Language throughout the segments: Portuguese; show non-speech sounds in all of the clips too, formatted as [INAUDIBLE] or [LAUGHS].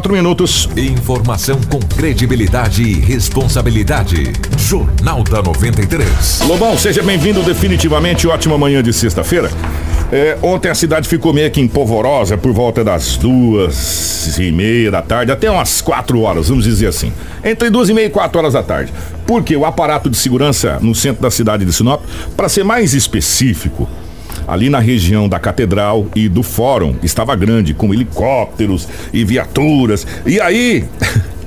Quatro minutos. Informação com credibilidade e responsabilidade. Jornal da 93. Lobão, seja bem-vindo definitivamente. Ótima manhã de sexta-feira. É, ontem a cidade ficou meio que empolvorosa por volta das duas e meia da tarde, até umas quatro horas, vamos dizer assim. Entre duas e meia e quatro horas da tarde. Porque o aparato de segurança no centro da cidade de Sinop, para ser mais específico, ali na região da Catedral e do Fórum, estava grande, com helicópteros e viaturas. E aí.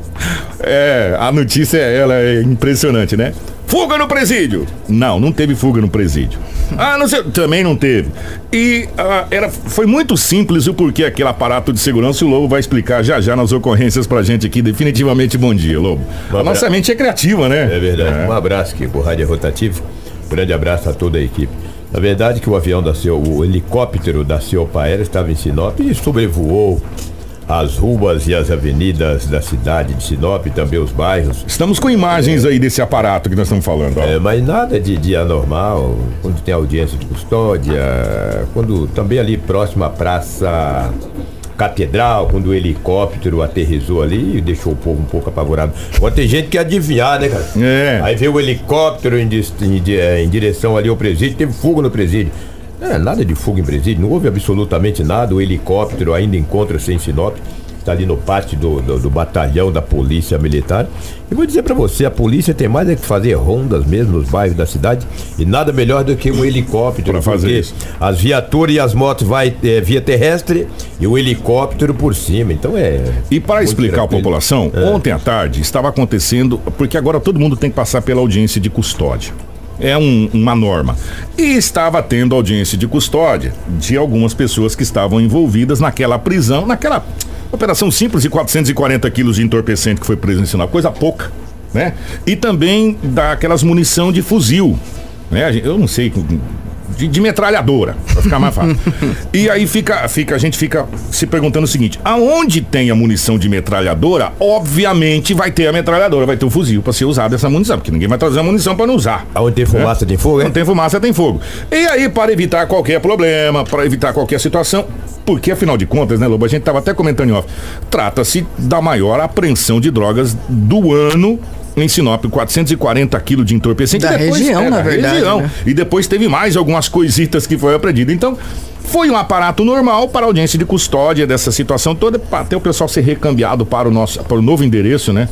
[LAUGHS] é, a notícia ela é impressionante, né? Fuga no presídio! Não, não teve fuga no presídio. Ah, não sei, também não teve. E ah, era, foi muito simples o porquê aquele aparato de segurança. O Lobo vai explicar já já nas ocorrências pra gente aqui. Definitivamente bom dia, Lobo. Um a nossa mente é criativa, né? É verdade. É. Um abraço aqui pro Rádio Rotativo. Grande abraço a toda a equipe. Na verdade que o avião da seu, o helicóptero da Ciopa Aérea estava em Sinop e sobrevoou as ruas e as avenidas da cidade de Sinop, também os bairros. Estamos com imagens é. aí desse aparato que nós estamos falando. É, mas nada de, de anormal, quando tem audiência de custódia, quando também ali próximo à praça catedral, quando o helicóptero aterrizou ali e deixou o povo um pouco apavorado. Agora tem gente que adivinhar, né, cara? É. Aí veio o helicóptero em, em, em direção ali ao presídio, teve fogo no presídio. É, nada de fogo em presídio, não houve absolutamente nada. O helicóptero ainda encontra-se em Sinop está ali no pátio do, do, do, batalhão da polícia militar. E vou dizer para você, a polícia tem mais é que fazer rondas mesmo nos bairros da cidade e nada melhor do que um helicóptero para fazer isso. As viaturas e as motos vai é, via terrestre e o helicóptero por cima. Então é. E para explicar à população, é. ontem à tarde estava acontecendo porque agora todo mundo tem que passar pela audiência de custódia é um, uma norma. E estava tendo audiência de custódia de algumas pessoas que estavam envolvidas naquela prisão, naquela Operação simples de 440 quilos de entorpecente que foi Sinop, coisa pouca, né? E também daquelas munição de fuzil, né? Eu não sei de, de metralhadora, para ficar mais fácil. [LAUGHS] e aí fica, fica, a gente fica se perguntando o seguinte: aonde tem a munição de metralhadora, obviamente vai ter a metralhadora, vai ter o fuzil para ser usado essa munição, porque ninguém vai trazer a munição para não usar. Aonde tem fumaça né? tem fogo, hein? Onde tem fumaça tem fogo. E aí, para evitar qualquer problema, para evitar qualquer situação, porque afinal de contas, né, Lobo, a gente estava até comentando em off, trata-se da maior apreensão de drogas do ano em Sinop, 440 quilos de entorpecente. Da depois, região, é, na da verdade. Região. Né? E depois teve mais algumas coisitas que foi apreendido. Então, foi um aparato normal para a audiência de custódia dessa situação toda, até o pessoal ser recambiado para o nosso para o novo endereço, né?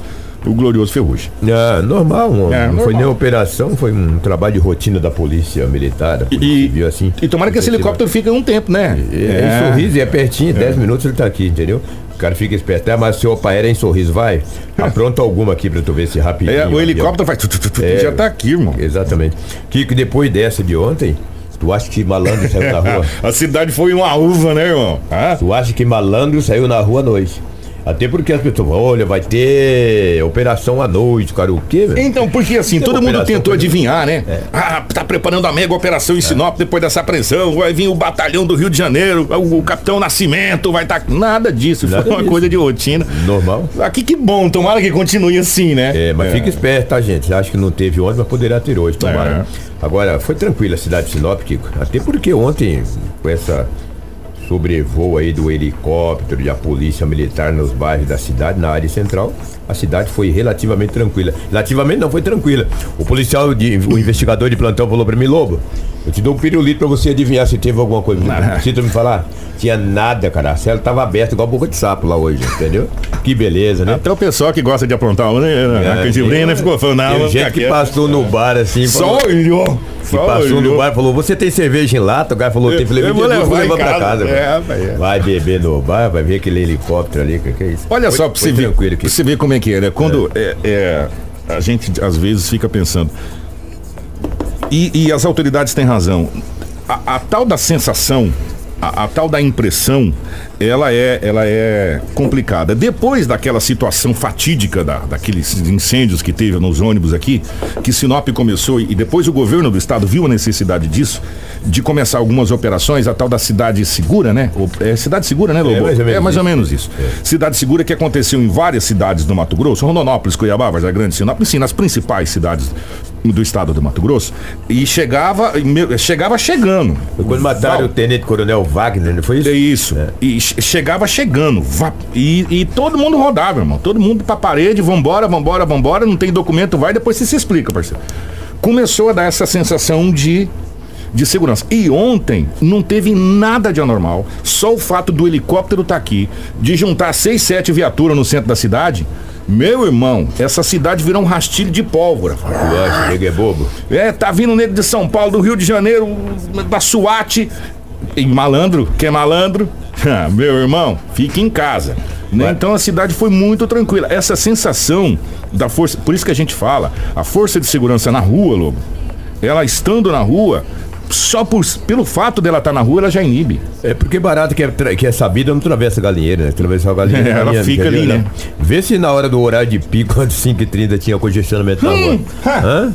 O glorioso Ferrugem. É, normal, não, é, não normal. foi nem operação, foi um trabalho de rotina da polícia militar. e, viu assim. E tomara que esse helicóptero fique um tempo, né? É, é. em sorriso, é pertinho, 10 é. minutos ele está aqui, entendeu? cara fica esperto. É, mas se o opa em sorriso, vai. Apronta alguma aqui pra tu ver se rapidinho. É, o helicóptero vai. Tu, tu, tu, é, já tá aqui, irmão. Exatamente. Kiko, depois dessa de ontem, Tu acha que malandro saiu na rua? [LAUGHS] a cidade foi uma uva, né, irmão? Ah? Tu acha que malandro saiu na rua à noite? Até porque as pessoas falam, olha, vai ter operação à noite, cara, o quê, velho? Então, porque assim, todo mundo tentou adivinhar, né? É. Ah, tá preparando a mega operação em Sinop é. depois dessa apreensão, vai vir o batalhão do Rio de Janeiro, o, o Capitão Nascimento vai estar. Tá... Nada disso, Nada foi uma disso. coisa de rotina. Normal. Aqui que bom, tomara que continue assim, né? É, mas é. fica esperto, tá, gente? Acho que não teve ontem, mas poderá ter hoje, tomara. É. Agora, foi tranquila a cidade de Sinop, Kiko. Até porque ontem, com essa sobrevoo aí do helicóptero e a polícia militar nos bairros da cidade, na área central, a cidade foi relativamente tranquila. Relativamente não foi tranquila. O policial, de, o investigador de plantão falou para mim, Lobo, eu te dou um pirulito para você adivinhar se teve alguma coisa. Não precisa me falar? Tinha nada, cara. A cela tava aberta igual boca de sapo lá hoje, entendeu? Que beleza, né? Até o pessoal que gosta de aprontar, né? É, a canjibrina né? ficou falando, não. gente que passou no bar assim. Só olhou. Que passou olhou. no bar falou: Você tem cerveja em lata? O cara falou: Tem. Falei: Eu vou levar, levar pra casa. É, é. Vai beber no bar, vai ver aquele helicóptero ali. Que, que é isso? Olha foi, só, pra você, ver, pra você ver como é que é, né? Quando é. É, é, a gente às vezes fica pensando. E, e as autoridades têm razão. A, a tal da sensação a, a, tal da impressão, ela é, ela é complicada. Depois daquela situação fatídica da, daqueles incêndios que teve nos ônibus aqui, que Sinop começou e depois o governo do estado viu a necessidade disso, de começar algumas operações, a tal da cidade segura, né? É cidade segura, né, Lobo? É mais ou menos, é mais ou menos isso. É. Cidade segura que aconteceu em várias cidades do Mato Grosso, Rondonópolis, Cuiabá, Vargas Grande, Sinop, sim, nas principais cidades do estado do Mato Grosso e chegava chegava chegando. Foi quando mataram Val... o tenente coronel Wagner, não foi isso? É isso. É. E chegava chegando. E, e, todo mundo rodava, irmão. Todo mundo pra parede, vambora, vambora, vambora, não tem documento, vai, depois você se explica, parceiro. Começou a dar essa sensação de de segurança. E ontem não teve nada de anormal. Só o fato do helicóptero estar tá aqui, de juntar seis, sete viaturas no centro da cidade, meu irmão, essa cidade virou um rastilho de pólvora. Tu acha é bobo? É, tá vindo negro de São Paulo, do Rio de Janeiro, da SWAT. E malandro, que é malandro? [LAUGHS] Meu irmão, fique em casa. Né? Então a cidade foi muito tranquila. Essa sensação da força, por isso que a gente fala, a força de segurança na rua, Lobo, ela estando na rua, só por, pelo fato dela estar tá na rua, ela já inibe. É porque barato que é, que é sabida não atravessa galinheiro, né? Atravessar a galinheiro. É, ela fica ali, né? Vê se na hora do horário de pico, antes de 5h30, tinha congestionamento na rua. Hum, Hã?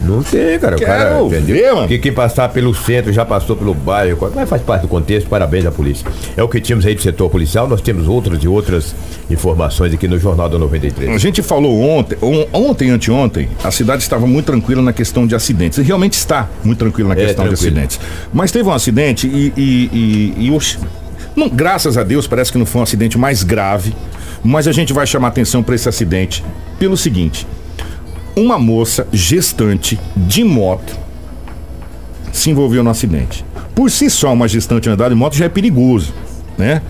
Não tem, cara. Quero o cara, entendeu? Ver, mano. Que quem passar pelo centro já passou pelo bairro, mas faz parte do contexto, parabéns à polícia. É o que tínhamos aí do setor policial, nós temos outras e outras informações aqui no Jornal da 93. A gente falou ontem, ontem, anteontem, a cidade estava muito tranquila na questão de acidentes. E realmente está muito tranquila na é, questão tranquilo. de acidentes. Mas teve um acidente e, e, e, e oxe, não, graças a Deus, parece que não foi um acidente mais grave. Mas a gente vai chamar atenção para esse acidente pelo seguinte: uma moça gestante de moto se envolveu no acidente. Por si só, uma gestante andar de moto já é perigoso, né?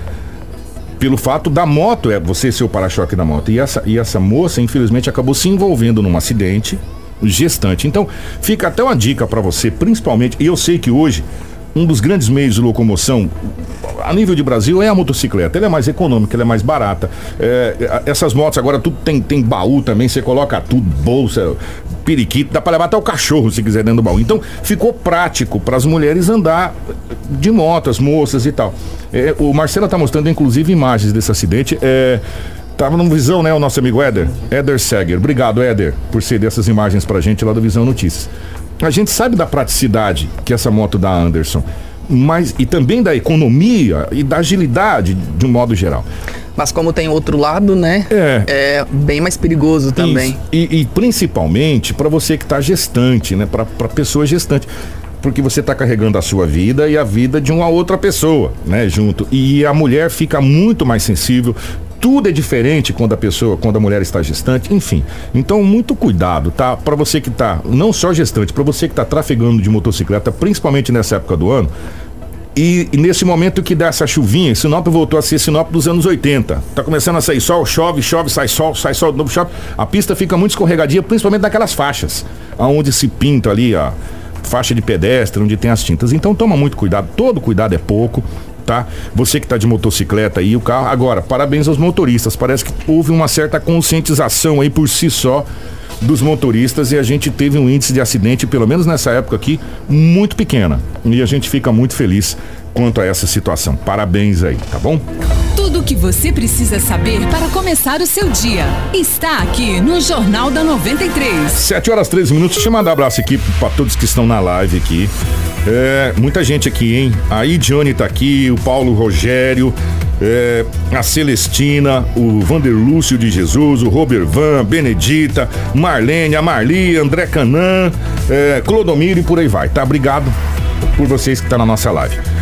Pelo fato da moto, é você ser o para-choque da moto. E essa, e essa moça, infelizmente, acabou se envolvendo num acidente gestante. Então, fica até uma dica para você, principalmente, e eu sei que hoje um dos grandes meios de locomoção a nível de Brasil é a motocicleta. Ela é mais econômica, ela é mais barata. É, essas motos agora tudo tem, tem baú também, você coloca tudo, bolsa, periquito, dá para levar até o cachorro se quiser dentro do baú. Então ficou prático para as mulheres andar de moto, as moças e tal. É, o Marcelo está mostrando inclusive imagens desse acidente. É, Tava no Visão, né, o nosso amigo Éder? Éder Seger. Obrigado, Éder, por ceder essas imagens pra gente lá do Visão Notícias. A gente sabe da praticidade que essa moto dá, Anderson mas e também da economia e da agilidade de um modo geral. Mas como tem outro lado, né? É, é bem mais perigoso também. E, e, principalmente para você que está gestante, né? Para pessoa gestante porque você está carregando a sua vida e a vida de uma outra pessoa, né, junto. E a mulher fica muito mais sensível, tudo é diferente quando a pessoa, quando a mulher está gestante, enfim. Então, muito cuidado, tá? Para você que está, não só gestante, para você que está trafegando de motocicleta, principalmente nessa época do ano, e, e, nesse momento que dá essa chuvinha, Sinop voltou a ser Sinop dos anos 80. Tá começando a sair sol, chove, chove, sai sol, sai sol, novo chove. A pista fica muito escorregadia, principalmente naquelas faixas, aonde se pinta ali a faixa de pedestre, onde tem as tintas. Então toma muito cuidado, todo cuidado é pouco tá? Você que está de motocicleta aí, o carro. Agora, parabéns aos motoristas. Parece que houve uma certa conscientização aí por si só dos motoristas e a gente teve um índice de acidente, pelo menos nessa época aqui, muito pequena. E a gente fica muito feliz quanto a essa situação. Parabéns aí, tá bom? Tudo o que você precisa saber para começar o seu dia está aqui no Jornal da 93. 7 horas 13 minutos. Deixa eu mandar um abraço aqui para todos que estão na live aqui. É, muita gente aqui, hein? A Idione tá aqui, o Paulo Rogério, é, a Celestina, o Vanderlúcio de Jesus, o Robert Van, Benedita, Marlene, a Marli, André Canan, é, Clodomiro e por aí vai, tá? Obrigado por vocês que estão tá na nossa live.